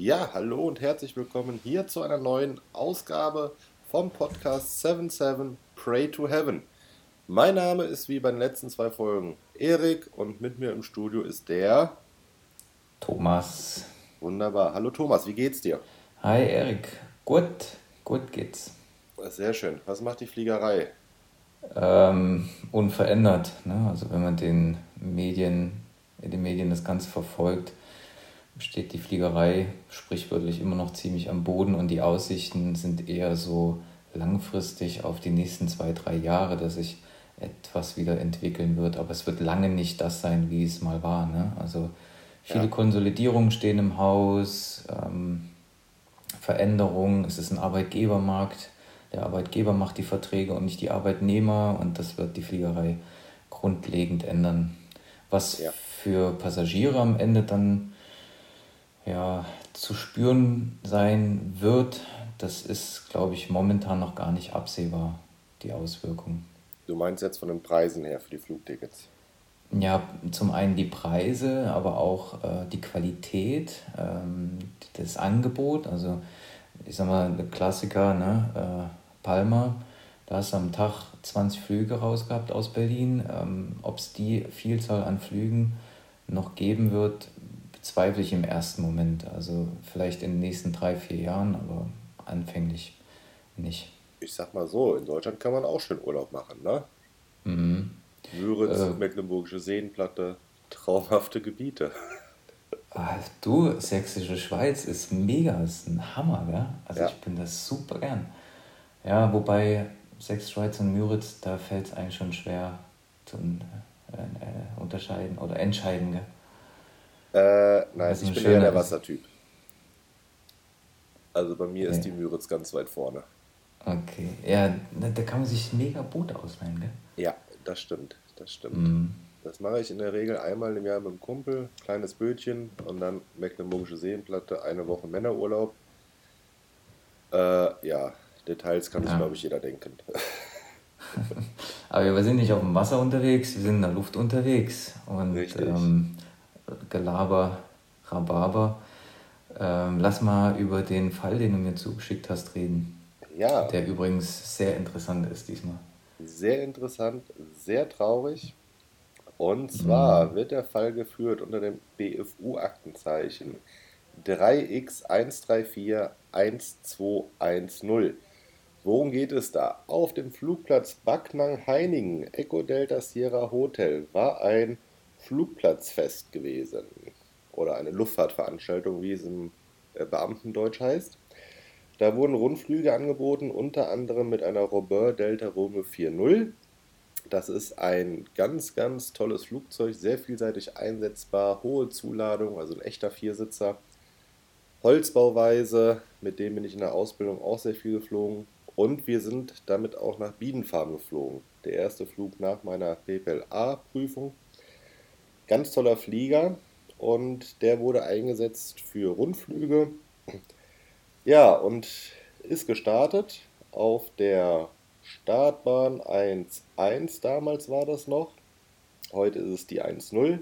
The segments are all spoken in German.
Ja, hallo und herzlich willkommen hier zu einer neuen Ausgabe vom Podcast 77 Pray to Heaven. Mein Name ist wie bei den letzten zwei Folgen Erik und mit mir im Studio ist der Thomas. Wunderbar. Hallo Thomas, wie geht's dir? Hi Erik, gut, gut geht's. Sehr schön. Was macht die Fliegerei? Ähm, unverändert. Ne? Also wenn man den Medien, in den Medien das Ganze verfolgt, steht die Fliegerei sprichwörtlich immer noch ziemlich am Boden und die Aussichten sind eher so langfristig auf die nächsten zwei, drei Jahre, dass sich etwas wieder entwickeln wird. Aber es wird lange nicht das sein, wie es mal war. Ne? Also viele ja. Konsolidierungen stehen im Haus, ähm, Veränderungen, es ist ein Arbeitgebermarkt. Der Arbeitgeber macht die Verträge und nicht die Arbeitnehmer und das wird die Fliegerei grundlegend ändern. Was ja. für Passagiere am Ende dann ja, zu spüren sein wird, das ist, glaube ich, momentan noch gar nicht absehbar, die Auswirkungen. Du meinst jetzt von den Preisen her für die Flugtickets? Ja, zum einen die Preise, aber auch äh, die Qualität, ähm, das Angebot. Also, ich sag mal, der Klassiker, ne? Äh, Palma, da hast du am Tag 20 Flüge rausgehabt aus Berlin. Ähm, Ob es die Vielzahl an Flügen noch geben wird, bezweifle ich im ersten Moment. Also vielleicht in den nächsten drei, vier Jahren, aber anfänglich nicht. Ich sag mal so, in Deutschland kann man auch schön Urlaub machen, ne? Mhm. Müritz, äh, Mecklenburgische Seenplatte, traumhafte Gebiete. Ah, du, Sächsische Schweiz ist mega, ist ein Hammer, gell? Also ja. ich bin das super gern. Ja, wobei Sächsische Schweiz und Müritz, da fällt es eigentlich schon schwer zu äh, äh, unterscheiden oder entscheiden, gell? Äh, nein, ich bin eher der Wassertyp. Also bei mir okay. ist die Müritz ganz weit vorne. Okay, ja, da kann man sich mega Boot ausleihen, gell? Ja, das stimmt, das stimmt. Mm. Das mache ich in der Regel einmal im Jahr mit dem Kumpel, kleines Bötchen und dann Mecklenburgische Seenplatte, eine Woche Männerurlaub. Äh, ja, Details kann ja. sich, glaube ich, jeder denken. Aber wir sind nicht auf dem Wasser unterwegs, wir sind in der Luft unterwegs. Und ähm, Gelaber, Rhabarber. Ähm, lass mal über den Fall, den du mir zugeschickt hast, reden. Ja. Der übrigens sehr interessant ist diesmal. Sehr interessant, sehr traurig. Und zwar mhm. wird der Fall geführt unter dem BFU-Aktenzeichen 3x1341210. Worum geht es da? Auf dem Flugplatz Backnang-Heiningen, Echo Delta Sierra Hotel, war ein Flugplatzfest gewesen. Oder eine Luftfahrtveranstaltung, wie es im äh, Beamtendeutsch heißt. Da wurden Rundflüge angeboten, unter anderem mit einer Robert Delta Romeo 4.0. Das ist ein ganz, ganz tolles Flugzeug, sehr vielseitig einsetzbar, hohe Zuladung, also ein echter Viersitzer. Holzbauweise, mit dem bin ich in der Ausbildung auch sehr viel geflogen. Und wir sind damit auch nach Biedenfarm geflogen. Der erste Flug nach meiner PPLA-Prüfung. Ganz toller Flieger und der wurde eingesetzt für Rundflüge. Ja, und ist gestartet auf der Startbahn 1.1 damals war das noch. Heute ist es die 1.0.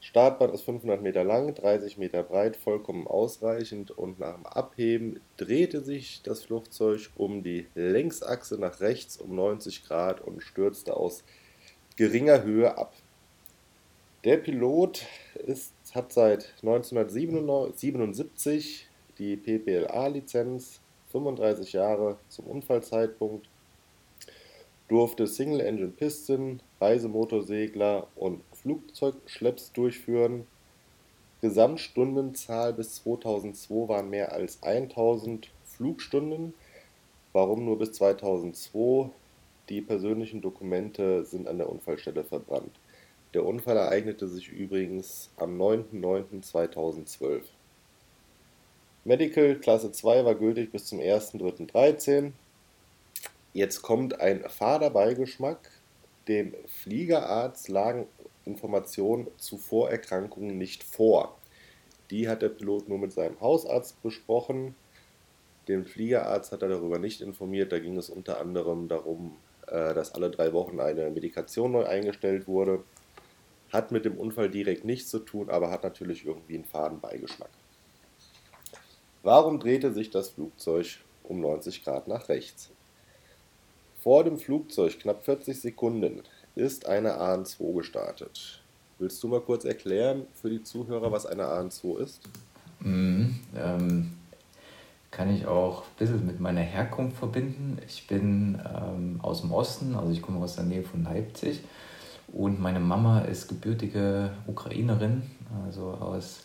Startbahn ist 500 Meter lang, 30 Meter breit, vollkommen ausreichend und nach dem Abheben drehte sich das Flugzeug um die Längsachse nach rechts um 90 Grad und stürzte aus geringer Höhe ab. Der Pilot ist, hat seit 1977 die PPLA-Lizenz, 35 Jahre zum Unfallzeitpunkt, durfte Single Engine Piston, Reisemotorsegler und Flugzeugschlepps durchführen. Gesamtstundenzahl bis 2002 waren mehr als 1000 Flugstunden. Warum nur bis 2002? Die persönlichen Dokumente sind an der Unfallstelle verbrannt. Der Unfall ereignete sich übrigens am 9.09.2012. Medical Klasse 2 war gültig bis zum 1.03.13. Jetzt kommt ein fader Beigeschmack. Dem Fliegerarzt lagen Informationen zu Vorerkrankungen nicht vor. Die hat der Pilot nur mit seinem Hausarzt besprochen. Den Fliegerarzt hat er darüber nicht informiert. Da ging es unter anderem darum, äh, dass alle drei Wochen eine Medikation neu eingestellt wurde. Hat mit dem Unfall direkt nichts zu tun, aber hat natürlich irgendwie einen faden Beigeschmack. Warum drehte sich das Flugzeug um 90 Grad nach rechts? Vor dem Flugzeug, knapp 40 Sekunden, ist eine AN2 gestartet. Willst du mal kurz erklären für die Zuhörer, was eine AN2 ist? Mhm, ähm, kann ich auch ein bisschen mit meiner Herkunft verbinden. Ich bin ähm, aus dem Osten, also ich komme aus der Nähe von Leipzig und meine Mama ist gebürtige Ukrainerin, also aus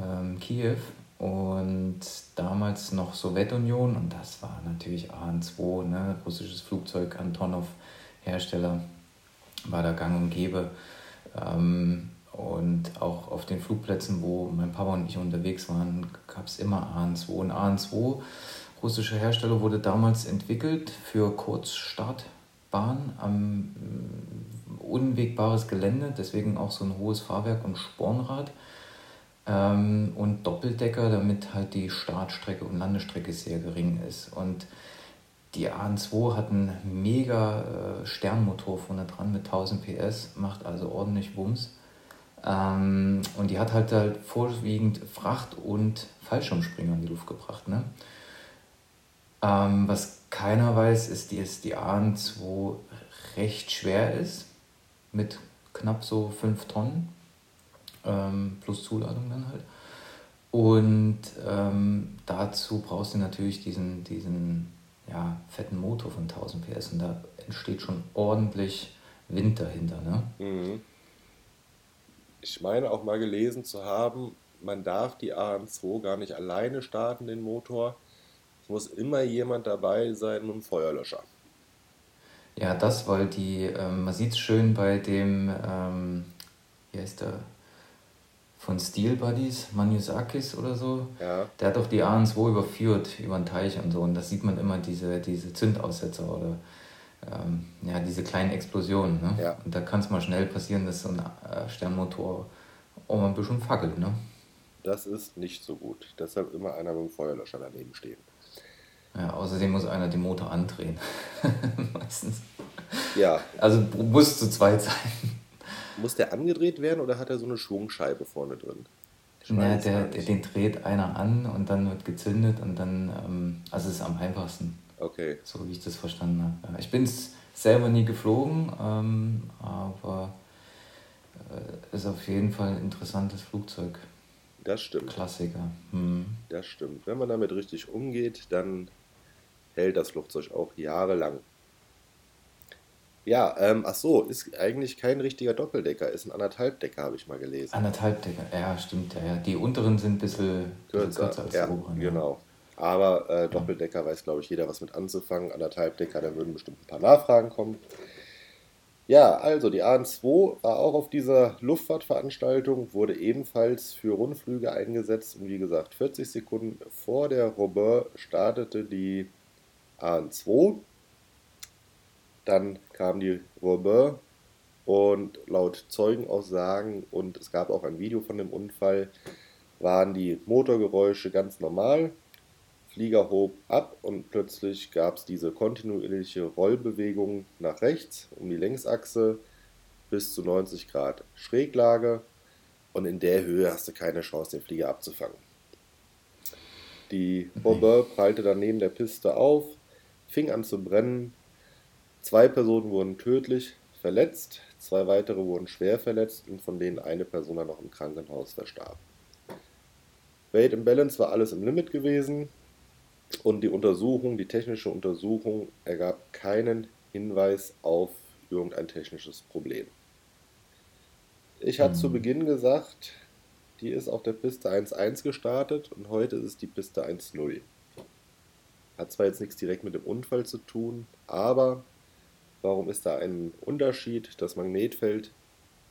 ähm, Kiew und damals noch Sowjetunion und das war natürlich AN2, ne, russisches Flugzeug, Antonov Hersteller, war da gang und gäbe. Ähm, und auch auf den Flugplätzen, wo mein Papa und ich unterwegs waren, gab es immer AN2. Und AN2, russischer Hersteller, wurde damals entwickelt für Kurzstartbahn am äh, unwegbares Gelände, deswegen auch so ein hohes Fahrwerk und Spornrad. Ähm, und Doppeldecker, damit halt die Startstrecke und Landestrecke sehr gering ist. Und die AN2 hat einen mega äh, Sternmotor vorne dran mit 1000 PS, macht also ordentlich Wumms. Ähm, und die hat halt, halt vorwiegend Fracht- und Fallschirmspringer in die Luft gebracht. Ne? Ähm, was keiner weiß, ist, die AN2 recht schwer ist, mit knapp so 5 Tonnen, ähm, plus Zuladung dann halt. Und ähm, dazu brauchst du natürlich diesen, diesen ja, fetten Motor von 1000 PS und da entsteht schon ordentlich Wind dahinter. Ne? Mhm ich meine auch mal gelesen zu haben, man darf die AM2 gar nicht alleine starten, den Motor. Es muss immer jemand dabei sein mit einem Feuerlöscher. Ja, das, weil die, ähm, man sieht es schön bei dem, ähm, wie heißt der, von Steel Buddies, Manusakis oder so. Ja. Der hat doch die AM2 überführt über den Teich und so. Und da sieht man immer diese, diese Zündaussetzer oder ähm, ja, diese kleinen Explosionen. Ne? Ja. Und da kann es mal schnell passieren, dass so ein äh, Sternmotor auch mal ein bisschen fackelt. Ne? Das ist nicht so gut. Deshalb immer einer mit dem Feuerlöscher daneben stehen. Ja, außerdem muss einer den Motor andrehen. Meistens. Ja. Also muss zu zweit sein. Muss der angedreht werden oder hat er so eine Schwungscheibe vorne drin? Ja, der, der, den dreht einer an und dann wird gezündet und dann, ähm, also es ist am einfachsten. Okay. So wie ich das verstanden habe. Ich bin es selber nie geflogen, ähm, aber äh, ist auf jeden Fall ein interessantes Flugzeug. Das stimmt. Klassiker. Hm. Das stimmt. Wenn man damit richtig umgeht, dann hält das Flugzeug auch jahrelang. Ja, ähm, ach so, ist eigentlich kein richtiger Doppeldecker, ist ein anderthalbdecker, habe ich mal gelesen. Anderthalbdecker, ja, stimmt, ja, ja. Die unteren sind ein bisschen kürzer, bisschen kürzer als ja, die oberen. Genau. Aber äh, Doppeldecker weiß, glaube ich, jeder was mit anzufangen. Anderthalb Decker, da würden bestimmt ein paar Nachfragen kommen. Ja, also die AN2 war auch auf dieser Luftfahrtveranstaltung, wurde ebenfalls für Rundflüge eingesetzt und wie gesagt, 40 Sekunden vor der Robert startete die AN2. Dann kam die Robert und laut Zeugenaussagen und es gab auch ein Video von dem Unfall, waren die Motorgeräusche ganz normal. Flieger hob ab und plötzlich gab es diese kontinuierliche Rollbewegung nach rechts um die Längsachse bis zu 90 Grad Schräglage und in der Höhe hast du keine Chance, den Flieger abzufangen. Die Bombe prallte dann neben der Piste auf, fing an zu brennen. Zwei Personen wurden tödlich verletzt, zwei weitere wurden schwer verletzt und von denen eine Person dann noch im Krankenhaus verstarb. Weight and Balance war alles im Limit gewesen. Und die Untersuchung, die technische Untersuchung ergab keinen Hinweis auf irgendein technisches Problem. Ich hatte mhm. zu Beginn gesagt, die ist auf der Piste 1.1 gestartet und heute ist es die Piste 1.0. Hat zwar jetzt nichts direkt mit dem Unfall zu tun, aber warum ist da ein Unterschied? Das Magnetfeld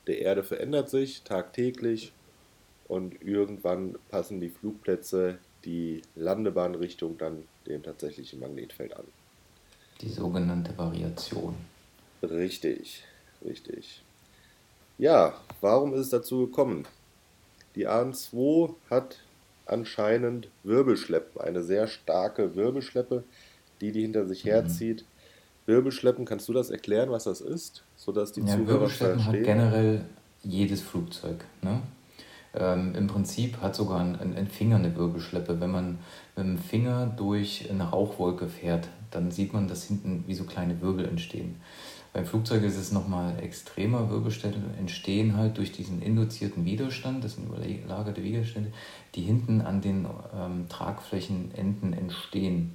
der Erde verändert sich tagtäglich und irgendwann passen die Flugplätze die Landebahnrichtung dann dem tatsächlichen Magnetfeld an. Die sogenannte Variation. Richtig, richtig. Ja, warum ist es dazu gekommen? Die AN2 hat anscheinend Wirbelschleppen, eine sehr starke Wirbelschleppe, die die hinter sich mhm. herzieht. Wirbelschleppen, kannst du das erklären, was das ist, sodass die ja, Zuhörer Wirbelschleppen verstehen? hat generell jedes Flugzeug. Ne? Ähm, Im Prinzip hat sogar ein, ein, Finger eine Wirbelschleppe. Wenn man mit dem Finger durch eine Rauchwolke fährt, dann sieht man, dass hinten wie so kleine Wirbel entstehen. Beim Flugzeug ist es nochmal extremer. Wirbelstände entstehen halt durch diesen induzierten Widerstand, das sind überlagerte Widerstände, die hinten an den ähm, Tragflächenenden entstehen.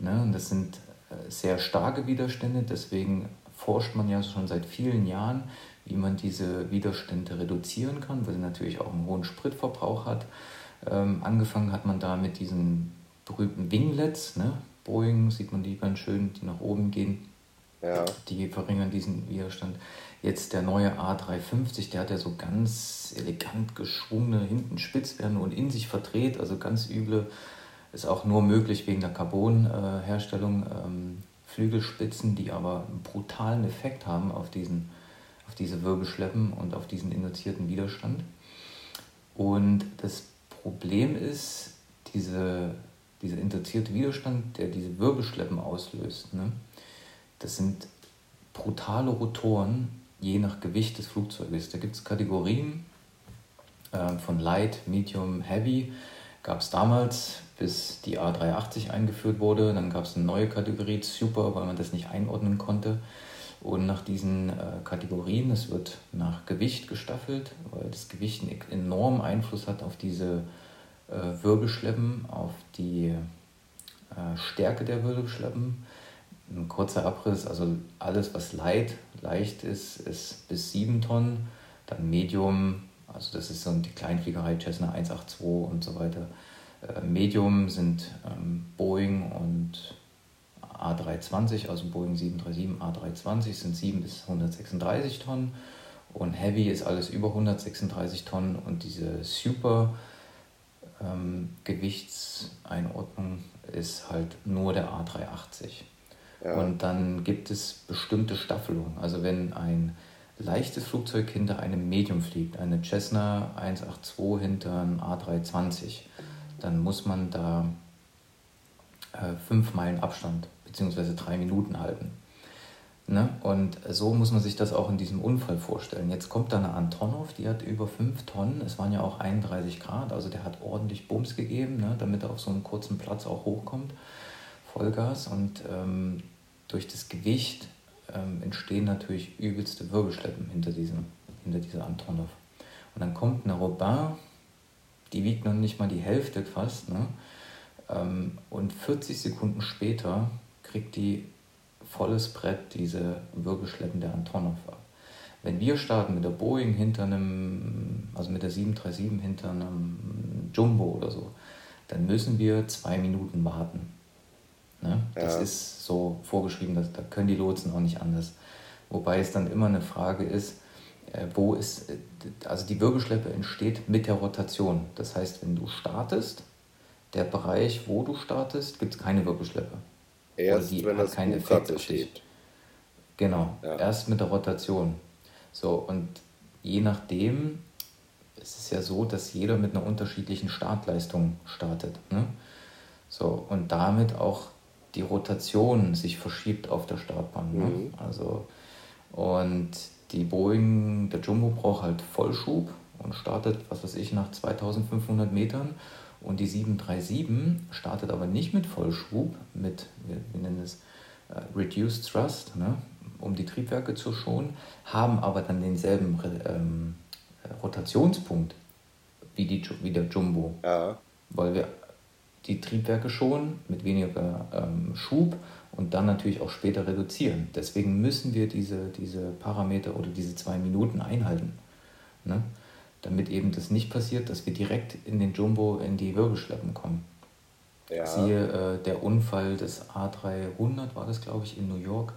Ne? Und das sind äh, sehr starke Widerstände, deswegen forscht man ja schon seit vielen Jahren, wie man diese Widerstände reduzieren kann, weil sie natürlich auch einen hohen Spritverbrauch hat. Ähm, angefangen hat man da mit diesen berühmten Winglets, ne? Boeing sieht man die ganz schön, die nach oben gehen ja. Die verringern diesen Widerstand. Jetzt der neue A350, der hat ja so ganz elegant geschwungene, hinten spitz werden und in sich verdreht, also ganz üble, ist auch nur möglich wegen der Carbon-Herstellung. Ähm, Flügelspitzen, die aber einen brutalen Effekt haben auf, diesen, auf diese Wirbelschleppen und auf diesen induzierten Widerstand. Und das Problem ist, diese, dieser induzierte Widerstand, der diese Wirbelschleppen auslöst, ne? Das sind brutale Rotoren, je nach Gewicht des Flugzeuges. Da gibt es Kategorien äh, von Light, Medium, Heavy. Gab es damals, bis die A380 eingeführt wurde. Dann gab es eine neue Kategorie, Super, weil man das nicht einordnen konnte. Und nach diesen äh, Kategorien, es wird nach Gewicht gestaffelt, weil das Gewicht einen enormen Einfluss hat auf diese äh, Wirbelschleppen, auf die äh, Stärke der Wirbelschleppen ein kurzer Abriss, also alles, was light, leicht ist, ist bis 7 Tonnen, dann Medium, also das ist so die Kleinfliegerei Cessna 182 und so weiter. Äh, Medium sind ähm, Boeing und A320, also Boeing 737, A320 sind 7 bis 136 Tonnen und Heavy ist alles über 136 Tonnen und diese Super ähm, Gewichtseinordnung ist halt nur der A380. Und dann gibt es bestimmte Staffelungen. Also wenn ein leichtes Flugzeug hinter einem Medium fliegt, eine Cessna 182 hinter einem A320, dann muss man da äh, fünf Meilen Abstand bzw. drei Minuten halten. Ne? Und so muss man sich das auch in diesem Unfall vorstellen. Jetzt kommt da eine Antonov, die hat über 5 Tonnen, es waren ja auch 31 Grad, also der hat ordentlich Bums gegeben, ne? damit er auf so einem kurzen Platz auch hochkommt, Vollgas. Und ähm, durch das Gewicht ähm, entstehen natürlich übelste Wirbelschleppen hinter, diesem, hinter dieser Antonov. Und dann kommt eine Robin, die wiegt noch nicht mal die Hälfte fast, ne? Ähm, und 40 Sekunden später kriegt die volles Brett diese Wirbelschleppen der Antonov ab. Wenn wir starten mit der Boeing hinter einem, also mit der 737 hinter einem Jumbo oder so, dann müssen wir zwei Minuten warten. Ne? Das ja. ist so vorgeschrieben, dass, da können die Lotsen auch nicht anders. Wobei es dann immer eine Frage ist, äh, wo ist, äh, also die Wirbelschleppe entsteht mit der Rotation. Das heißt, wenn du startest, der Bereich, wo du startest, gibt es keine Wirbelschleppe. Erst die wenn das keinen Effekt steht. Genau, ja. erst mit der Rotation. So, und je nachdem ist es ja so, dass jeder mit einer unterschiedlichen Startleistung startet. Ne? So, und damit auch die Rotation sich verschiebt auf der Startbahn. Ne? Mhm. Also, und die Boeing, der Jumbo braucht halt Vollschub und startet, was weiß ich, nach 2500 Metern. Und die 737 startet aber nicht mit Vollschub, mit, wir, wir nennen es uh, Reduced Thrust, ne? um die Triebwerke zu schonen, haben aber dann denselben ähm, Rotationspunkt wie, die, wie der Jumbo. Ja. Weil wir die Triebwerke schonen mit weniger ähm, Schub und dann natürlich auch später reduzieren. Deswegen müssen wir diese, diese Parameter oder diese zwei Minuten einhalten. Ne? Damit eben das nicht passiert, dass wir direkt in den Jumbo in die Wirbelschleppen kommen. Ja. Siehe äh, der Unfall des A300, war das glaube ich, in New York,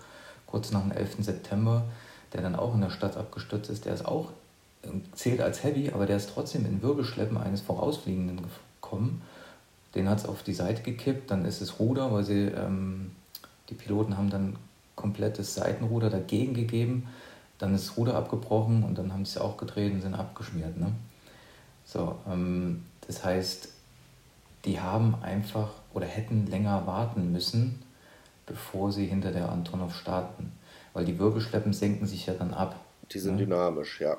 kurz nach dem 11. September, der dann auch in der Stadt abgestürzt ist. Der ist auch, äh, zählt als Heavy, aber der ist trotzdem in Wirbelschleppen eines Vorausfliegenden gekommen den hat es auf die Seite gekippt, dann ist es Ruder, weil sie, ähm, die Piloten haben dann komplettes Seitenruder dagegen gegeben, dann ist das Ruder abgebrochen und dann haben sie auch gedreht und sind abgeschmiert. Ne? So, ähm, das heißt, die haben einfach oder hätten länger warten müssen, bevor sie hinter der Antonov starten, weil die Wirbelschleppen senken sich ja dann ab. Die sind ne? dynamisch, ja.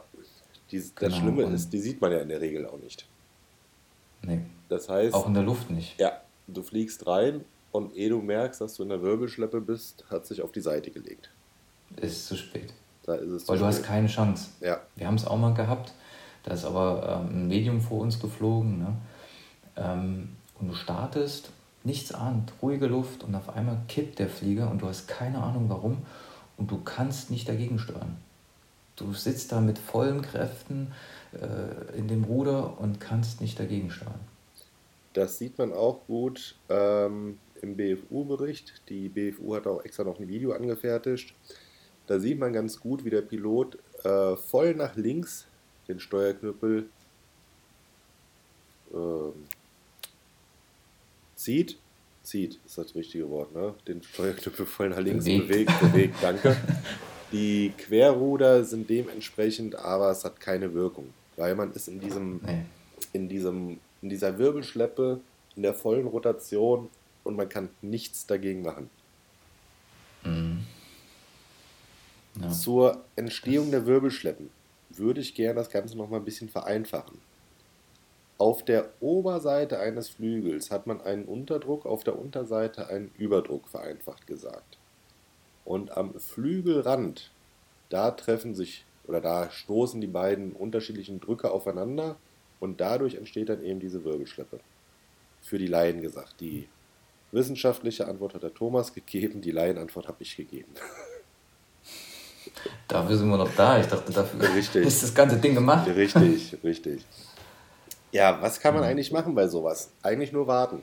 Die, das genau, Schlimme ist, die sieht man ja in der Regel auch nicht. Nee. Das heißt. Auch in der Luft nicht. Ja, du fliegst rein und ehe du merkst, dass du in der Wirbelschleppe bist, hat sich auf die Seite gelegt. Ist zu spät. Da ist es Weil du hast keine Chance. Ja. Wir haben es auch mal gehabt. Da ist aber ähm, ein Medium vor uns geflogen. Ne? Ähm, und du startest, nichts ahnt, ruhige Luft und auf einmal kippt der Flieger und du hast keine Ahnung warum und du kannst nicht dagegen steuern. Du sitzt da mit vollen Kräften äh, in dem Ruder und kannst nicht dagegen steuern. Das sieht man auch gut ähm, im BFU-Bericht. Die BFU hat auch extra noch ein Video angefertigt. Da sieht man ganz gut, wie der Pilot äh, voll nach links den Steuerknüppel äh, zieht. Zieht ist das richtige Wort, ne? Den Steuerknüppel voll nach links bewegt, bewegt, bewegt danke. Die Querruder sind dementsprechend, aber es hat keine Wirkung, weil man ist in diesem, in diesem, in dieser Wirbelschleppe in der vollen Rotation und man kann nichts dagegen machen. Mhm. Ja. Zur Entstehung der Wirbelschleppen würde ich gerne das Ganze noch mal ein bisschen vereinfachen. Auf der Oberseite eines Flügels hat man einen Unterdruck, auf der Unterseite einen Überdruck, vereinfacht gesagt. Und am Flügelrand, da treffen sich oder da stoßen die beiden unterschiedlichen Drücke aufeinander und dadurch entsteht dann eben diese Wirbelschleppe. Für die Laien gesagt. Die wissenschaftliche Antwort hat der Thomas gegeben, die Laienantwort habe ich gegeben. Dafür sind wir noch da. Ich dachte, dafür richtig. ist das ganze Ding gemacht. Richtig, richtig. Ja, was kann man eigentlich machen bei sowas? Eigentlich nur warten.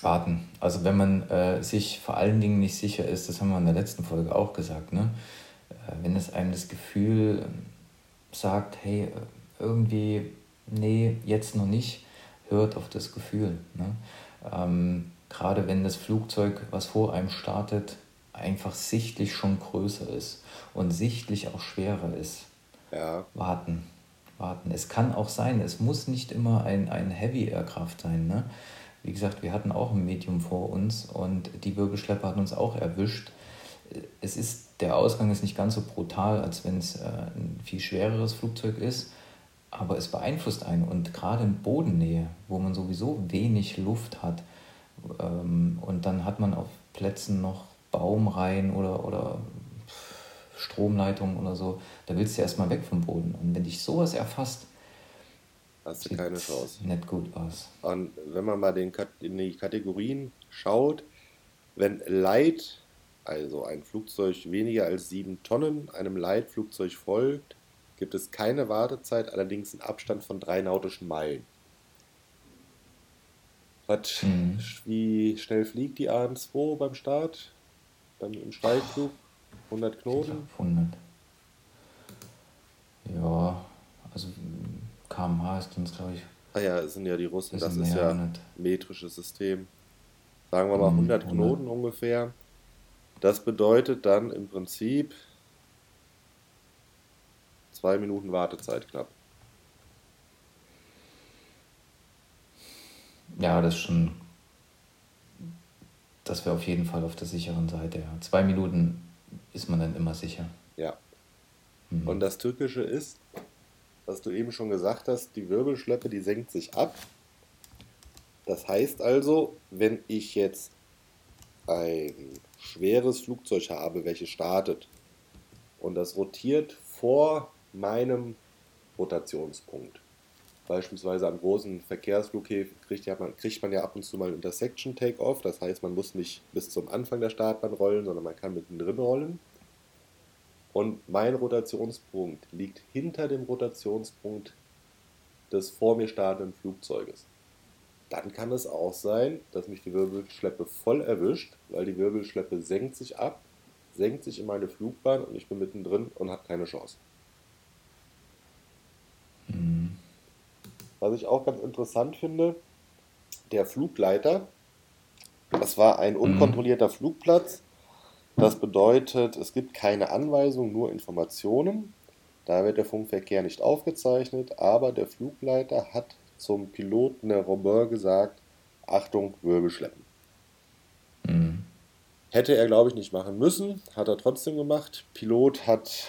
Warten. Also wenn man äh, sich vor allen Dingen nicht sicher ist, das haben wir in der letzten Folge auch gesagt, ne? Äh, wenn es einem das Gefühl sagt, hey, irgendwie, nee, jetzt noch nicht, hört auf das Gefühl. Ne? Ähm, Gerade wenn das Flugzeug, was vor einem startet, einfach sichtlich schon größer ist und sichtlich auch schwerer ist. Ja. Warten. Warten. Es kann auch sein, es muss nicht immer ein, ein Heavy Aircraft sein. Ne? Wie gesagt, wir hatten auch ein Medium vor uns und die Wirbelschleppe hat uns auch erwischt. Es ist, der Ausgang ist nicht ganz so brutal, als wenn es äh, ein viel schwereres Flugzeug ist, aber es beeinflusst einen. Und gerade in Bodennähe, wo man sowieso wenig Luft hat, ähm, und dann hat man auf Plätzen noch Baumreihen oder, oder Stromleitungen oder so, da willst du erstmal weg vom Boden. Und wenn dich sowas erfasst, hast du keine Chance. Nicht gut aus. Und wenn man mal den, in die Kategorien schaut, wenn Light, also ein Flugzeug weniger als 7 Tonnen, einem Leitflugzeug folgt, gibt es keine Wartezeit, allerdings einen Abstand von drei nautischen Meilen. Was, mhm. Wie schnell fliegt die AN2 beim Start? Beim im Steigflug? 100 Knoten? 100. Ja, also kmh ist uns, glaube ich. Ah ja, es sind ja die Russen, das ist ja ein metrisches System. Sagen wir mal 100, 100 Knoten ungefähr. Das bedeutet dann im Prinzip zwei Minuten Wartezeit knapp. Ja, das ist schon das wäre auf jeden Fall auf der sicheren Seite. Ja. Zwei Minuten ist man dann immer sicher. Ja. Mhm. Und das Tückische ist, was du eben schon gesagt hast, die Wirbelschleppe, die senkt sich ab. Das heißt also, wenn ich jetzt ein schweres Flugzeug habe, welches startet und das rotiert vor meinem Rotationspunkt, Beispielsweise an großen Verkehrsflughäfen kriegt, man, kriegt man ja ab und zu mal Intersection Takeoff. Das heißt, man muss nicht bis zum Anfang der Startbahn rollen, sondern man kann mittendrin rollen. Und mein Rotationspunkt liegt hinter dem Rotationspunkt des vor mir startenden Flugzeuges. Dann kann es auch sein, dass mich die Wirbelschleppe voll erwischt, weil die Wirbelschleppe senkt sich ab, senkt sich in meine Flugbahn und ich bin mittendrin und habe keine Chance. Was ich auch ganz interessant finde, der Flugleiter, das war ein mhm. unkontrollierter Flugplatz. Das bedeutet, es gibt keine Anweisung, nur Informationen. Da wird der Funkverkehr nicht aufgezeichnet, aber der Flugleiter hat zum Piloten der Robert gesagt, Achtung, Wirbelschleppen. Mhm. Hätte er, glaube ich, nicht machen müssen, hat er trotzdem gemacht. Pilot hat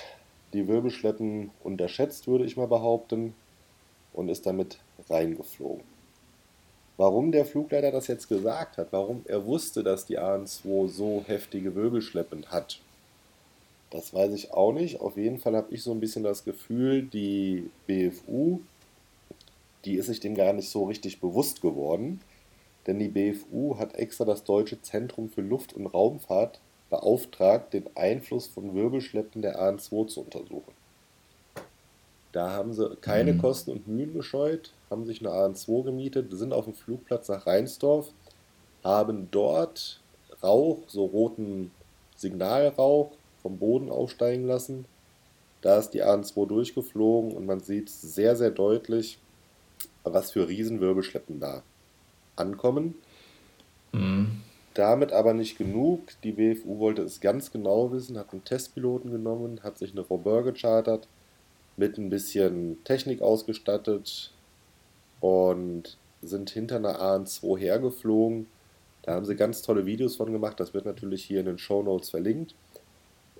die Wirbelschleppen unterschätzt, würde ich mal behaupten, und ist damit reingeflogen. Warum der Flugleiter das jetzt gesagt hat, warum er wusste, dass die AN2 so heftige Wirbelschleppen hat, das weiß ich auch nicht. Auf jeden Fall habe ich so ein bisschen das Gefühl, die BFU, die ist sich dem gar nicht so richtig bewusst geworden. Denn die BFU hat extra das Deutsche Zentrum für Luft- und Raumfahrt beauftragt, den Einfluss von Wirbelschleppen der AN2 zu untersuchen. Da haben sie keine mhm. Kosten und Mühen gescheut, haben sich eine AN2 gemietet, sind auf dem Flugplatz nach Rheinsdorf, haben dort Rauch, so roten Signalrauch, vom Boden aufsteigen lassen. Da ist die AN2 durchgeflogen und man sieht sehr, sehr deutlich, was für Riesenwirbelschleppen da ankommen. Mhm. Damit aber nicht genug. Die BFU wollte es ganz genau wissen, hat einen Testpiloten genommen, hat sich eine Robert gechartert, mit ein bisschen Technik ausgestattet und sind hinter einer AN2 hergeflogen. Da haben sie ganz tolle Videos von gemacht. Das wird natürlich hier in den Show Notes verlinkt.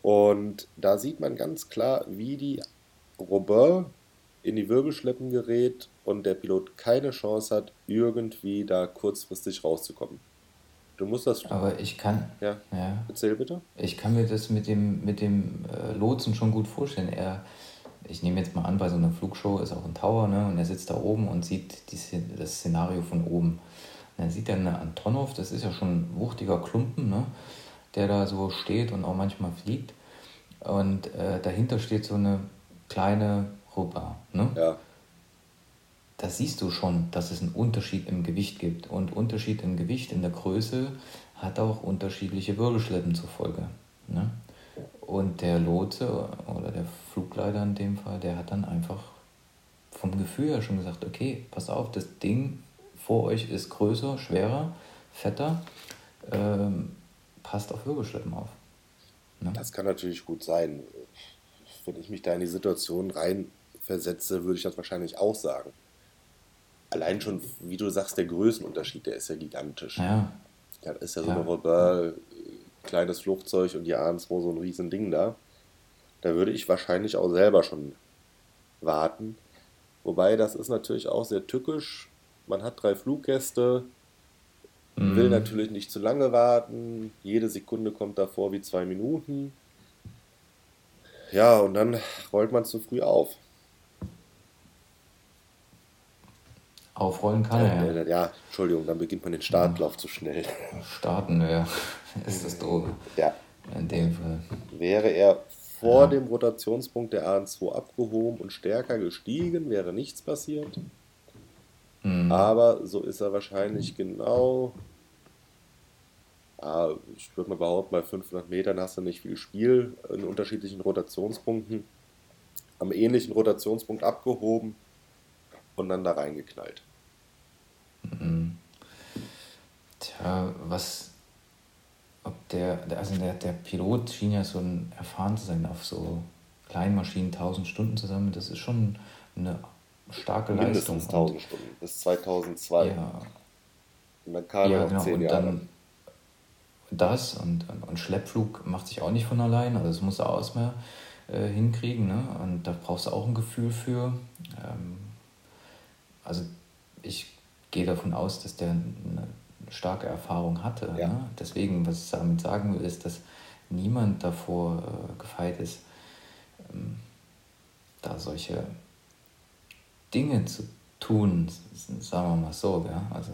Und da sieht man ganz klar, wie die Robert in die Wirbelschleppen gerät und der Pilot keine Chance hat, irgendwie da kurzfristig rauszukommen. Du musst das. Aber ich kann. Ja. ja. Erzähl bitte. Ich kann mir das mit dem, mit dem äh, Lotsen schon gut vorstellen. Er, ich nehme jetzt mal an, bei so einer Flugshow ist auch ein Tower, ne? Und er sitzt da oben und sieht die, das Szenario von oben. Und er sieht dann Antonov, das ist ja schon ein wuchtiger Klumpen, ne? der da so steht und auch manchmal fliegt. Und äh, dahinter steht so eine kleine Rupa. Ne? Ja. Da siehst du schon, dass es einen Unterschied im Gewicht gibt. Und Unterschied im Gewicht, in der Größe, hat auch unterschiedliche Wirbelschleppen zur Folge. Ne? Und der Lotse oder der Flugleiter in dem Fall, der hat dann einfach vom Gefühl her schon gesagt, okay, pass auf, das Ding vor euch ist größer, schwerer, fetter, ähm, passt auf Wirbelschleppen auf. Ne? Das kann natürlich gut sein. Wenn ich mich da in die Situation reinversetze, würde ich das wahrscheinlich auch sagen. Allein schon, wie du sagst, der Größenunterschied, der ist ja gigantisch. Ja. Da ist ja so ja. eine kleines Flugzeug und die A2 so ein riesen Ding da. Da würde ich wahrscheinlich auch selber schon warten. Wobei, das ist natürlich auch sehr tückisch. Man hat drei Fluggäste, Mhm. Will natürlich nicht zu lange warten. Jede Sekunde kommt davor wie zwei Minuten. Ja, und dann rollt man zu früh auf. Aufrollen kann er, ja. Ja, Entschuldigung, dann beginnt man den Startlauf zu schnell. Starten, ja. Ist das doof. Ja. In dem Fall. Wäre er vor ja. dem Rotationspunkt der AN2 abgehoben und stärker gestiegen, wäre nichts passiert. Mhm. Aber so ist er wahrscheinlich genau Ah, ich würde mal behaupten, bei 500 Metern hast du nicht viel Spiel in unterschiedlichen Rotationspunkten. Am ähnlichen Rotationspunkt abgehoben und dann da reingeknallt. Mhm. Tja, was, ob der, also der, der Pilot schien ja so ein erfahren zu sein auf so kleinen Maschinen 1000 Stunden zusammen, das ist schon eine starke Mindestens Leistung. 1000 Stunden, bis 2002. Ja. Und dann kam ja, genau. 10 und Jahre. Dann, das und, und, und, Schleppflug macht sich auch nicht von allein, also das musst du auch erstmal äh, hinkriegen ne? und da brauchst du auch ein Gefühl für. Ähm, also ich gehe davon aus, dass der eine starke Erfahrung hatte. Ja. Ne? Deswegen, was ich damit sagen will, ist, dass niemand davor äh, gefeit ist, ähm, da solche Dinge zu tun, sagen wir mal so. Gell? Also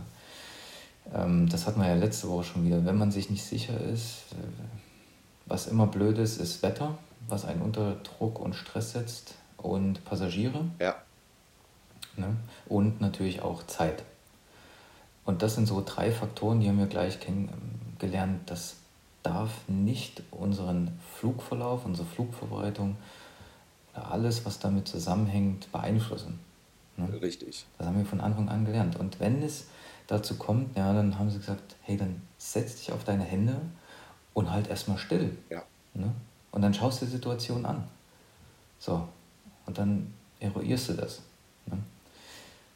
ähm, das hatten wir ja letzte Woche schon wieder. Wenn man sich nicht sicher ist, äh, was immer blöd ist, ist Wetter, was einen unter Druck und Stress setzt und Passagiere. Ja. Ne? Und natürlich auch Zeit. Und das sind so drei Faktoren, die haben wir gleich kennengelernt. Das darf nicht unseren Flugverlauf, unsere Flugvorbereitung oder alles, was damit zusammenhängt, beeinflussen. Ne? Richtig. Das haben wir von Anfang an gelernt. Und wenn es dazu kommt, ja, dann haben sie gesagt, hey, dann setz dich auf deine Hände und halt erstmal still. Ja. Ne? Und dann schaust du die Situation an. So. Und dann eruierst du das.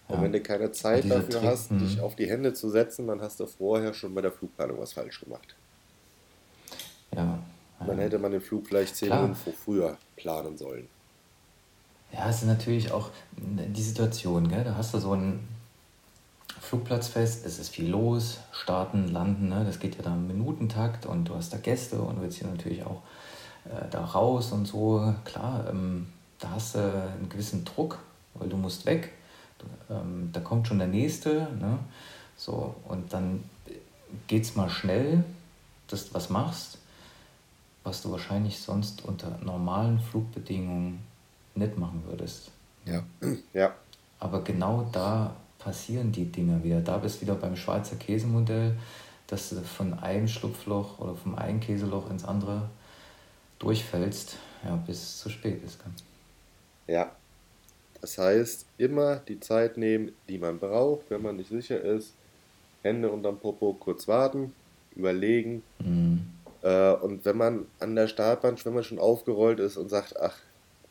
Ja. Und wenn du keine Zeit dafür Trick, hast, dich mhm. auf die Hände zu setzen, dann hast du vorher schon bei der Flugplanung was falsch gemacht. Ja, ja. Dann hätte man den Flug vielleicht zehn Minuten früher planen sollen. Ja, es ist natürlich auch die Situation, gell? da hast du so ein Flugplatzfest, es ist viel los, starten, landen, ne? das geht ja da im Minutentakt und du hast da Gäste und willst hier natürlich auch äh, da raus und so. Klar, ähm, da hast du einen gewissen Druck, weil du musst weg. Ähm, da kommt schon der Nächste. Ne? So, und dann geht es mal schnell, dass du was machst, was du wahrscheinlich sonst unter normalen Flugbedingungen nicht machen würdest. Ja. ja. Aber genau da passieren die Dinge wieder. Da bist du wieder beim Schweizer Käsemodell, dass du von einem Schlupfloch oder vom einen Käseloch ins andere durchfällst, ja, bis es zu spät ist. Ja. Das heißt, immer die Zeit nehmen, die man braucht, wenn man nicht sicher ist. Hände unterm Popo kurz warten, überlegen. Mhm. Äh, und wenn man an der Startbahn, wenn man schon aufgerollt ist und sagt, ach,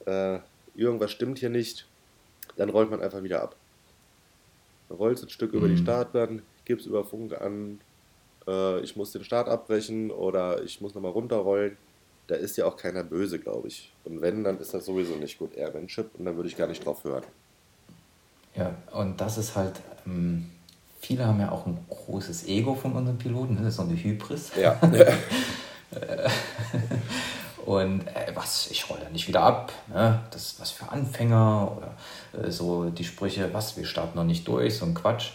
äh, irgendwas stimmt hier nicht, dann rollt man einfach wieder ab. Man rollt ein Stück mhm. über die mhm. Startbahn, gibt es über Funk an, äh, ich muss den Start abbrechen oder ich muss nochmal runterrollen. Da ist ja auch keiner böse, glaube ich. Und wenn, dann ist das sowieso nicht gut Airmanship und dann würde ich gar nicht drauf hören. Ja, und das ist halt, ähm, viele haben ja auch ein großes Ego von unseren Piloten, ne? das ist so eine Hybris. Ja. Und äh, was, ich roll da nicht wieder ab. Ne? Das ist was für Anfänger oder äh, so die Sprüche, was, wir starten noch nicht durch, so ein Quatsch.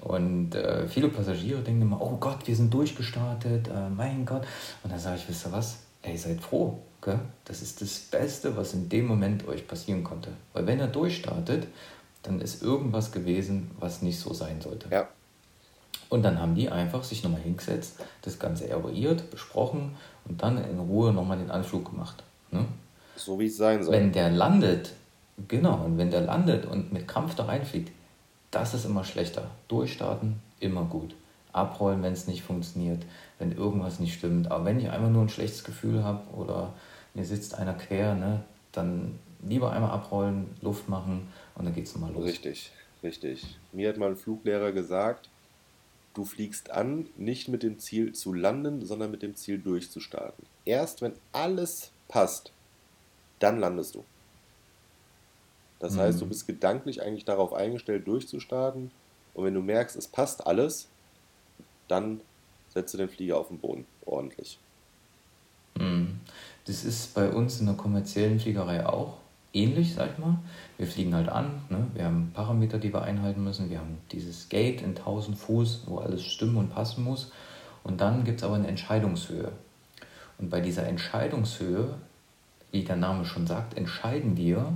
Und äh, viele Passagiere denken immer, oh Gott, wir sind durchgestartet, äh, mein Gott. Und dann sage ich, wisst ihr was? Ey, seid froh. Gell? Das ist das Beste, was in dem Moment euch passieren konnte. Weil wenn er durchstartet, dann ist irgendwas gewesen, was nicht so sein sollte. Ja. Und dann haben die einfach sich nochmal hingesetzt, das Ganze eruiert, besprochen und dann in Ruhe nochmal den Anflug gemacht. Ne? So wie es sein soll. Wenn der landet, genau, und wenn der landet und mit Krampf da reinfliegt, das ist immer schlechter. Durchstarten, immer gut. Abrollen, wenn es nicht funktioniert, wenn irgendwas nicht stimmt. Aber wenn ich einfach nur ein schlechtes Gefühl habe oder mir sitzt einer quer, ne, dann lieber einmal abrollen, Luft machen und dann geht es nochmal los. Richtig, richtig. Mir hat mal ein Fluglehrer gesagt, Du fliegst an, nicht mit dem Ziel zu landen, sondern mit dem Ziel durchzustarten. Erst wenn alles passt, dann landest du. Das mhm. heißt, du bist gedanklich eigentlich darauf eingestellt, durchzustarten. Und wenn du merkst, es passt alles, dann setze den Flieger auf den Boden ordentlich. Mhm. Das ist bei uns in der kommerziellen Fliegerei auch ähnlich, sag ich mal. Wir fliegen halt an, ne? wir haben Parameter, die wir einhalten müssen, wir haben dieses Gate in 1000 Fuß, wo alles stimmen und passen muss. Und dann gibt es aber eine Entscheidungshöhe. Und bei dieser Entscheidungshöhe, wie der Name schon sagt, entscheiden wir,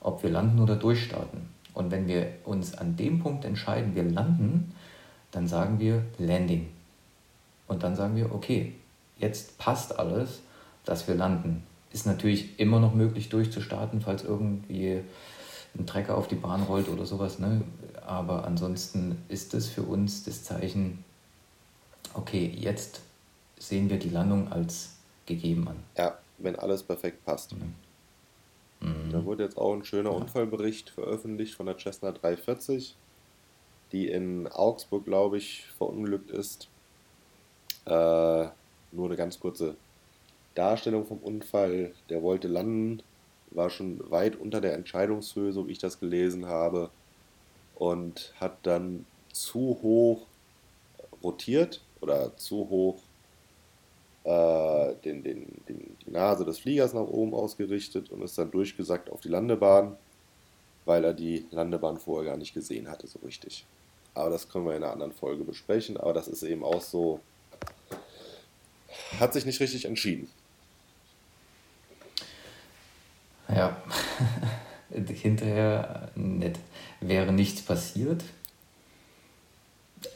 ob wir landen oder durchstarten. Und wenn wir uns an dem Punkt entscheiden, wir landen, dann sagen wir Landing. Und dann sagen wir, okay, jetzt passt alles, dass wir landen ist natürlich immer noch möglich durchzustarten, falls irgendwie ein Trecker auf die Bahn rollt oder sowas. Ne? Aber ansonsten ist es für uns das Zeichen, okay, jetzt sehen wir die Landung als gegeben an. Ja, wenn alles perfekt passt. Mhm. Da wurde jetzt auch ein schöner ja. Unfallbericht veröffentlicht von der Cessna 340, die in Augsburg, glaube ich, verunglückt ist. Äh, nur eine ganz kurze Darstellung vom Unfall, der wollte landen, war schon weit unter der Entscheidungshöhe, so wie ich das gelesen habe, und hat dann zu hoch rotiert oder zu hoch äh, den, den, den, die Nase des Fliegers nach oben ausgerichtet und ist dann durchgesackt auf die Landebahn, weil er die Landebahn vorher gar nicht gesehen hatte, so richtig. Aber das können wir in einer anderen Folge besprechen, aber das ist eben auch so, hat sich nicht richtig entschieden. Ja, hinterher nicht. Wäre nichts passiert,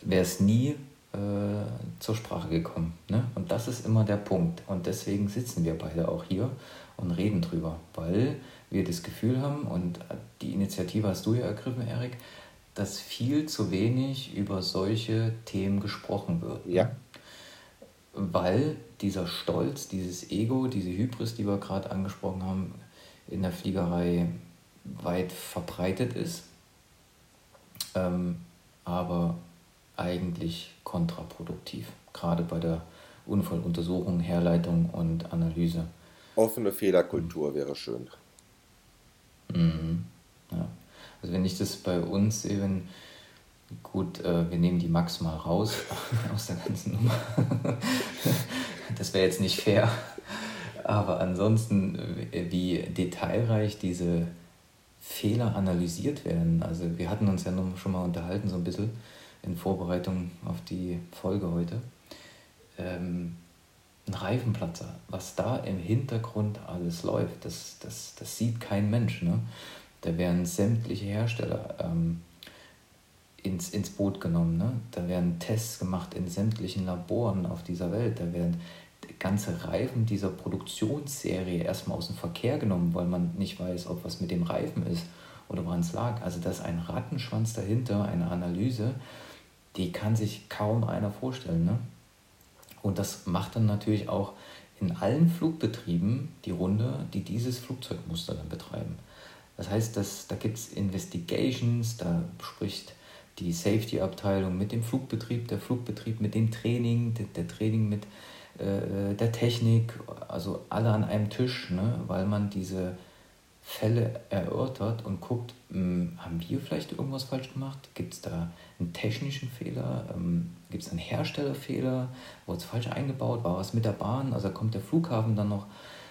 wäre es nie äh, zur Sprache gekommen. Ne? Und das ist immer der Punkt. Und deswegen sitzen wir beide auch hier und reden drüber, weil wir das Gefühl haben, und die Initiative hast du ja ergriffen, Erik, dass viel zu wenig über solche Themen gesprochen wird. Ja. Weil dieser Stolz, dieses Ego, diese Hybris, die wir gerade angesprochen haben, in der Fliegerei weit verbreitet ist, ähm, aber eigentlich kontraproduktiv, gerade bei der Unfalluntersuchung, Herleitung und Analyse. Offene Fehlerkultur wäre schön. Mhm. Ja. Also wenn ich das bei uns wenn gut, äh, wir nehmen die Max mal raus aus der ganzen Nummer. das wäre jetzt nicht fair. Aber ansonsten, äh, wie detailreich diese Fehler analysiert werden. Also wir hatten uns ja schon mal unterhalten, so ein bisschen in Vorbereitung auf die Folge heute. Ähm, ein Reifenplatzer, was da im Hintergrund alles läuft, das, das, das sieht kein Mensch. Ne? Da werden sämtliche Hersteller ähm, ins, ins Boot genommen. Ne? Da werden Tests gemacht in sämtlichen Laboren auf dieser Welt. Da werden ganze Reifen dieser Produktionsserie erstmal aus dem Verkehr genommen, weil man nicht weiß, ob was mit dem Reifen ist oder woran es lag. Also da ist ein Rattenschwanz dahinter, eine Analyse, die kann sich kaum einer vorstellen. Ne? Und das macht dann natürlich auch in allen Flugbetrieben die Runde, die dieses Flugzeugmuster dann betreiben. Das heißt, dass, da gibt es Investigations, da spricht die Safety-Abteilung mit dem Flugbetrieb, der Flugbetrieb mit dem Training, der, der Training mit äh, der Technik, also alle an einem Tisch, ne, weil man diese Fälle erörtert und guckt, mh, hm, haben wir vielleicht irgendwas falsch gemacht? Gibt es da einen technischen Fehler? Ähm, Gibt es einen Herstellerfehler? Wurde es falsch eingebaut? War was mit der Bahn? Also kommt der Flughafen dann noch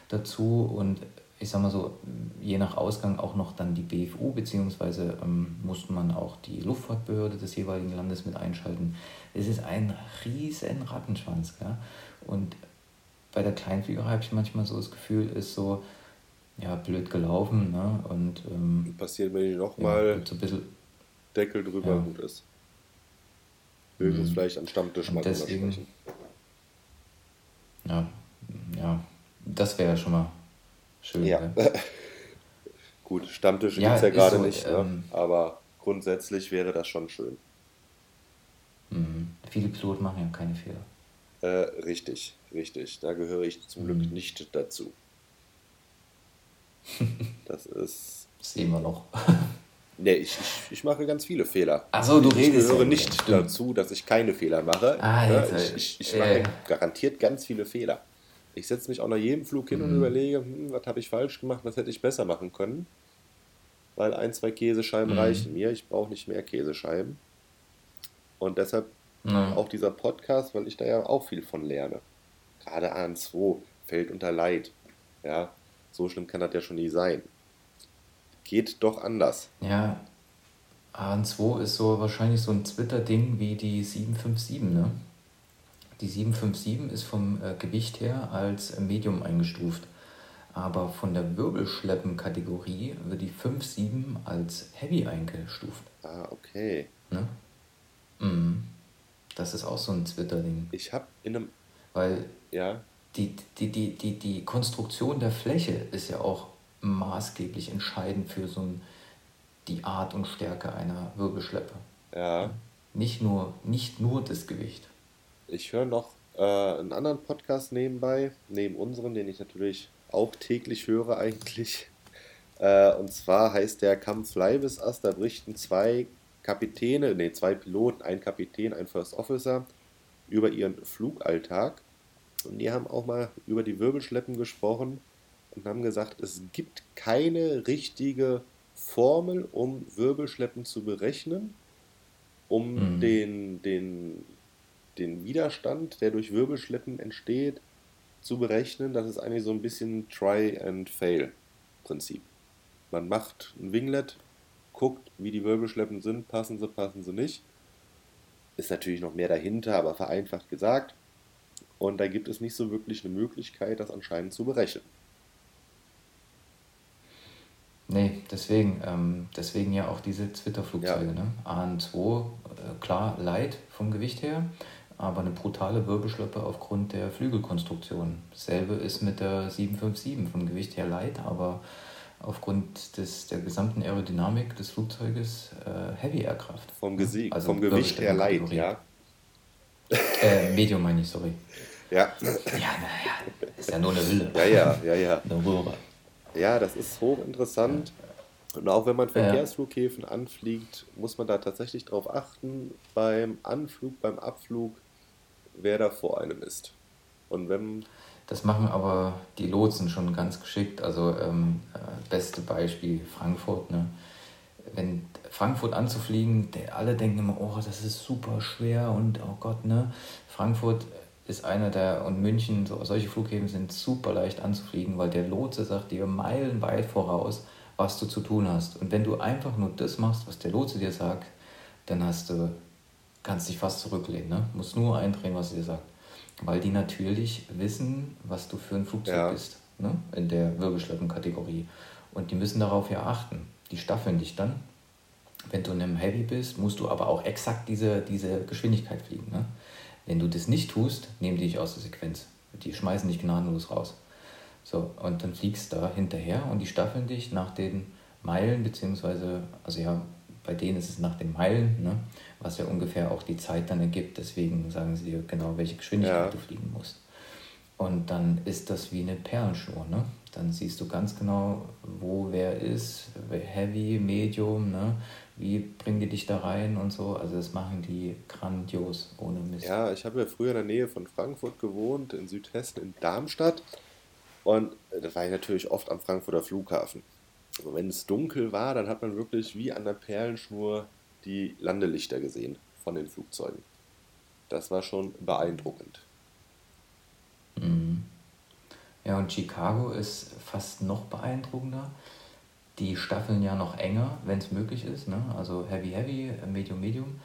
dazu und ich sag mal so, je nach Ausgang auch noch dann die BFU, beziehungsweise ähm, musste man auch die Luftfahrtbehörde des jeweiligen Landes mit einschalten. Es ist ein riesen Rattenschwanz. Gell? Und bei der Kleinfliegerei habe ich manchmal so das Gefühl, ist so, ja, blöd gelaufen. Ne? Und, ähm, Passiert, wenn ich nochmal ja, so bisschen, Deckel drüber ja. gut ist. Höchstens mhm. vielleicht am Stammtisch mal deswegen, sprechen. Ja, ja, das wäre ja schon mal schön. Ja. gut, Stammtische ja, gibt es ja gerade so, nicht, ne? ähm, aber grundsätzlich wäre das schon schön. Mhm. Viele Piloten machen ja keine Fehler. Äh, richtig, richtig. Da gehöre ich zum Glück mhm. nicht dazu. Das ist. sehen wir noch. Nee, ich, ich, ich mache ganz viele Fehler. Achso, du ich redest. Ich gehöre ja, nicht stimmt. dazu, dass ich keine Fehler mache. Ah, ja, ich, ich, ich mache äh. garantiert ganz viele Fehler. Ich setze mich auch nach jedem Flug hin mhm. und überlege, hm, was habe ich falsch gemacht, was hätte ich besser machen können. Weil ein, zwei Käsescheiben mhm. reichen mir. Ich brauche nicht mehr Käsescheiben. Und deshalb mhm. auch dieser Podcast, weil ich da ja auch viel von lerne. Gerade AN2 fällt unter Leid. Ja, so schlimm kann das ja schon nie sein. Geht doch anders. Ja, AN2 ist so wahrscheinlich so ein Twitter-Ding wie die 757, ne? Die 757 ist vom äh, Gewicht her als Medium eingestuft. Aber von der Wirbelschleppen-Kategorie wird die 57 als Heavy eingestuft. Ah, okay. Ne? Mhm. Das ist auch so ein Twitter-Ding. Ich habe in einem. Weil ja. die, die, die, die, die Konstruktion der Fläche ist ja auch maßgeblich entscheidend für so ein, die Art und Stärke einer Wirbelschleppe. Ja. Nicht nur, nicht nur das Gewicht. Ich höre noch äh, einen anderen Podcast nebenbei, neben unserem, den ich natürlich auch täglich höre eigentlich. Äh, und zwar heißt der Kampf Leibes Ass, da berichten zwei Kapitäne, nee, zwei Piloten, ein Kapitän, ein First Officer, über ihren Flugalltag. Und die haben auch mal über die Wirbelschleppen gesprochen und haben gesagt, es gibt keine richtige Formel, um Wirbelschleppen zu berechnen, um mhm. den, den, den Widerstand, der durch Wirbelschleppen entsteht, zu berechnen. Das ist eigentlich so ein bisschen Try-and-Fail-Prinzip. Man macht ein Winglet, guckt, wie die Wirbelschleppen sind, passen sie, passen sie nicht. Ist natürlich noch mehr dahinter, aber vereinfacht gesagt. Und da gibt es nicht so wirklich eine Möglichkeit, das anscheinend zu berechnen. Nee, deswegen, ähm, deswegen ja auch diese Twitter-Flugzeuge. Ja. Ne? AN2, äh, klar, light vom Gewicht her, aber eine brutale Wirbelschleppe aufgrund der Flügelkonstruktion. Dasselbe ist mit der 757 vom Gewicht her light, aber aufgrund des, der gesamten Aerodynamik des Flugzeuges äh, Heavy Aircraft. Vom, Gesieg, also vom Gewicht her leicht, ja. Äh, Medium meine ich, sorry. Ja. Ja, naja, ist ja nur eine Hülle. Ja, ja, ja, ja. Eine Röhre. Ja, das ist hochinteressant. Ja. Und auch wenn man Verkehrsflughäfen ja. anfliegt, muss man da tatsächlich darauf achten, beim Anflug, beim Abflug, wer da vor einem ist. Und wenn. Das machen aber die Lotsen schon ganz geschickt. Also ähm, äh, beste Beispiel Frankfurt. Ne? Wenn Frankfurt anzufliegen, der, alle denken immer, oh, das ist super schwer und oh Gott, ne? Frankfurt ist einer der, und München, so, solche Flughäfen sind super leicht anzufliegen, weil der Lotse sagt dir meilenweit voraus, was du zu tun hast. Und wenn du einfach nur das machst, was der Lotse dir sagt, dann hast du, kannst dich fast zurücklehnen. Ne? Musst nur eindrehen, was er dir sagt. Weil die natürlich wissen, was du für ein Flugzeug ja. bist, ne? in der Wirbelschleppenkategorie. Und die müssen darauf ja achten. Die staffeln dich dann. Wenn du in einem Heavy bist, musst du aber auch exakt diese, diese Geschwindigkeit fliegen. Ne? Wenn du das nicht tust, nehmen die dich aus der Sequenz. Die schmeißen dich gnadenlos raus. So, und dann fliegst du da hinterher und die staffeln dich nach den Meilen, beziehungsweise, also ja, bei denen ist es nach den Meilen, ne, was ja ungefähr auch die Zeit dann ergibt. Deswegen sagen sie dir genau, welche Geschwindigkeit ja. du fliegen musst. Und dann ist das wie eine Perlenschnur. Ne? Dann siehst du ganz genau, wo wer ist, Heavy, Medium, ne? wie bringen die dich da rein und so. Also das machen die grandios, ohne Mist. Ja, ich habe ja früher in der Nähe von Frankfurt gewohnt, in Südhessen, in Darmstadt. Und da war ich natürlich oft am Frankfurter Flughafen. Also wenn es dunkel war, dann hat man wirklich wie an der Perlenschnur die Landelichter gesehen von den Flugzeugen. Das war schon beeindruckend. Mhm. Ja, und Chicago ist fast noch beeindruckender. Die staffeln ja noch enger, wenn es möglich ist. Ne? Also Heavy, Heavy, Medium, Medium.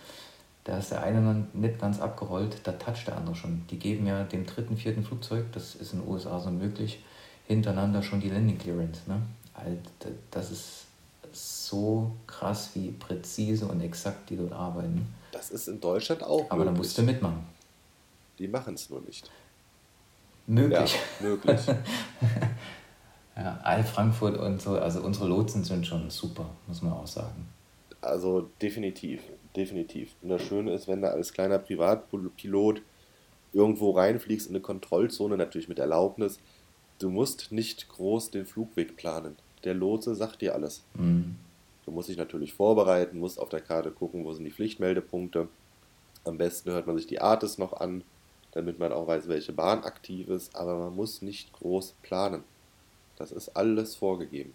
Da ist der eine dann nicht ganz abgerollt, da toucht der andere schon. Die geben ja dem dritten, vierten Flugzeug, das ist in den USA so möglich, hintereinander schon die Landing Clearance. Ne? Alter, das ist so krass, wie präzise und exakt die dort arbeiten. Das ist in Deutschland auch. Aber da musst du mitmachen. Die machen es nur nicht. Möglich. Ja, möglich. ja, All Frankfurt und so, also unsere Lotsen sind schon super, muss man auch sagen. Also definitiv, definitiv. Und das Schöne ist, wenn du als kleiner Privatpilot irgendwo reinfliegst in eine Kontrollzone, natürlich mit Erlaubnis, Du musst nicht groß den Flugweg planen. Der Lotse sagt dir alles. Mhm. Du musst dich natürlich vorbereiten, musst auf der Karte gucken, wo sind die Pflichtmeldepunkte. Am besten hört man sich die Artis noch an, damit man auch weiß, welche Bahn aktiv ist, aber man muss nicht groß planen. Das ist alles vorgegeben.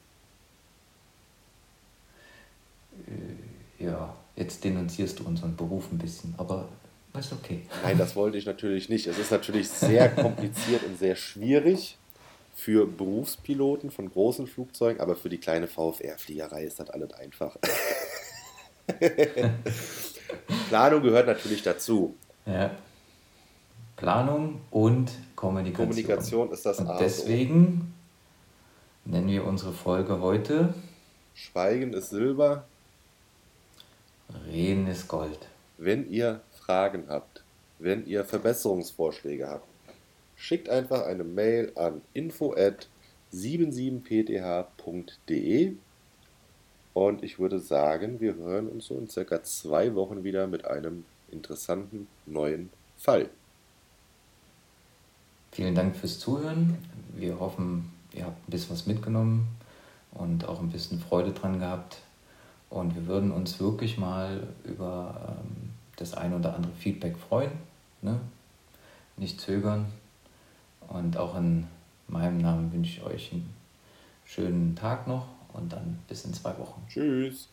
Äh, ja, jetzt denunzierst du unseren Beruf ein bisschen, aber ist okay. Nein, das wollte ich natürlich nicht. Es ist natürlich sehr kompliziert und sehr schwierig für Berufspiloten von großen Flugzeugen, aber für die kleine VFR-Fliegerei ist das alles einfach. Planung gehört natürlich dazu. Ja. Planung und Kommunikation. Kommunikation ist das und Deswegen nennen wir unsere Folge heute Schweigen ist Silber. Reden ist Gold. Wenn ihr Fragen habt, wenn ihr Verbesserungsvorschläge habt, schickt einfach eine Mail an info@77pth.de und ich würde sagen, wir hören uns so in circa zwei Wochen wieder mit einem interessanten neuen Fall. Vielen Dank fürs Zuhören. Wir hoffen, ihr habt ein bisschen was mitgenommen und auch ein bisschen Freude dran gehabt. Und wir würden uns wirklich mal über ähm, das ein oder andere Feedback freuen. Ne? Nicht zögern, und auch in meinem Namen wünsche ich euch einen schönen Tag noch und dann bis in zwei Wochen. Tschüss.